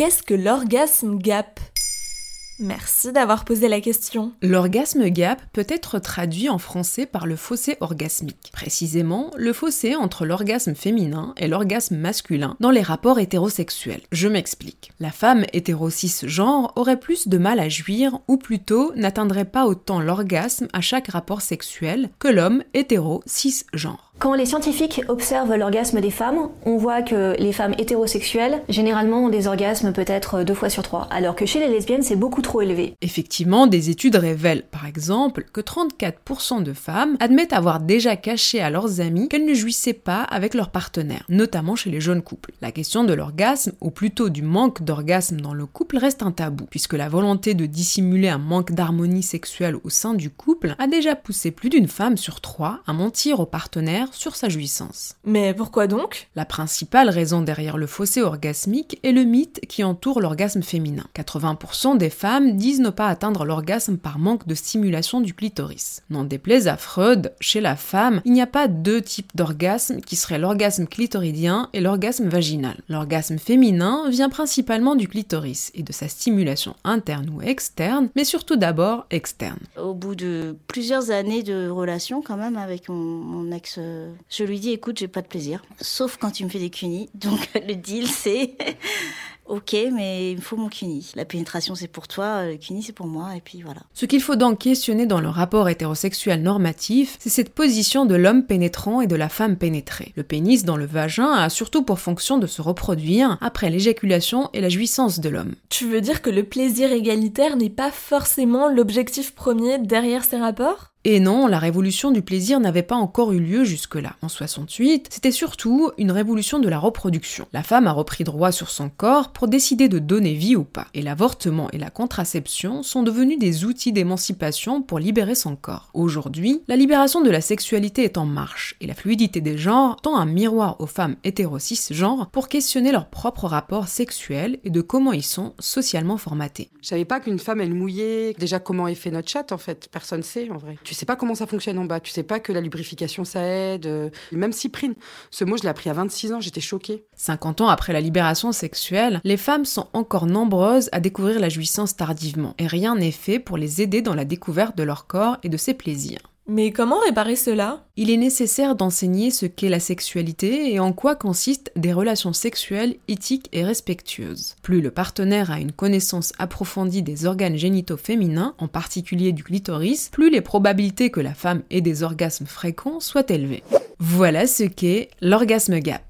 Qu'est-ce que l'orgasme gap? Merci d'avoir posé la question. L'orgasme gap peut être traduit en français par le fossé orgasmique. Précisément, le fossé entre l'orgasme féminin et l'orgasme masculin dans les rapports hétérosexuels. Je m'explique. La femme hétéro-cis-genre aurait plus de mal à jouir ou plutôt n'atteindrait pas autant l'orgasme à chaque rapport sexuel que l'homme hétéro-cis-genre. Quand les scientifiques observent l'orgasme des femmes, on voit que les femmes hétérosexuelles, généralement, ont des orgasmes peut-être deux fois sur trois, alors que chez les lesbiennes, c'est beaucoup trop élevé. Effectivement, des études révèlent, par exemple, que 34% de femmes admettent avoir déjà caché à leurs amis qu'elles ne jouissaient pas avec leur partenaire, notamment chez les jeunes couples. La question de l'orgasme, ou plutôt du manque d'orgasme dans le couple, reste un tabou, puisque la volonté de dissimuler un manque d'harmonie sexuelle au sein du couple a déjà poussé plus d'une femme sur trois à mentir au partenaire sur sa jouissance. Mais pourquoi donc? La principale raison derrière le fossé orgasmique est le mythe qui entoure l'orgasme féminin. 80% des femmes disent ne pas atteindre l'orgasme par manque de stimulation du clitoris. N'en déplaise à Freud, chez la femme, il n'y a pas deux types d'orgasme qui seraient l'orgasme clitoridien et l'orgasme vaginal. L'orgasme féminin vient principalement du clitoris et de sa stimulation interne ou externe, mais surtout d'abord externe. Au bout de plusieurs années de relation quand même avec mon, mon ex je lui dis écoute, j'ai pas de plaisir, sauf quand tu me fais des cunis. Donc le deal c'est Ok, mais il me faut mon CUNY. La pénétration, c'est pour toi, le CUNY, c'est pour moi, et puis voilà. Ce qu'il faut donc questionner dans le rapport hétérosexuel normatif, c'est cette position de l'homme pénétrant et de la femme pénétrée. Le pénis dans le vagin a surtout pour fonction de se reproduire après l'éjaculation et la jouissance de l'homme. Tu veux dire que le plaisir égalitaire n'est pas forcément l'objectif premier derrière ces rapports? Et non, la révolution du plaisir n'avait pas encore eu lieu jusque-là. En 68, c'était surtout une révolution de la reproduction. La femme a repris droit sur son corps pour décider de donner vie ou pas. Et l'avortement et la contraception sont devenus des outils d'émancipation pour libérer son corps. Aujourd'hui, la libération de la sexualité est en marche et la fluidité des genres tend un miroir aux femmes hétéro-cis-genres pour questionner leurs propres rapports sexuels et de comment ils sont socialement formatés. Je savais pas qu'une femme elle mouillait. Déjà comment est fait notre chat en fait, personne sait en vrai. Tu sais pas comment ça fonctionne en bas, tu sais pas que la lubrification ça aide. Euh, même cyprine, ce mot je l'ai appris à 26 ans, j'étais choquée. 50 ans après la libération sexuelle, les femmes sont encore nombreuses à découvrir la jouissance tardivement et rien n'est fait pour les aider dans la découverte de leur corps et de ses plaisirs. Mais comment réparer cela? Il est nécessaire d'enseigner ce qu'est la sexualité et en quoi consistent des relations sexuelles éthiques et respectueuses. Plus le partenaire a une connaissance approfondie des organes génitaux féminins, en particulier du clitoris, plus les probabilités que la femme ait des orgasmes fréquents soient élevées. Voilà ce qu'est l'orgasme gap.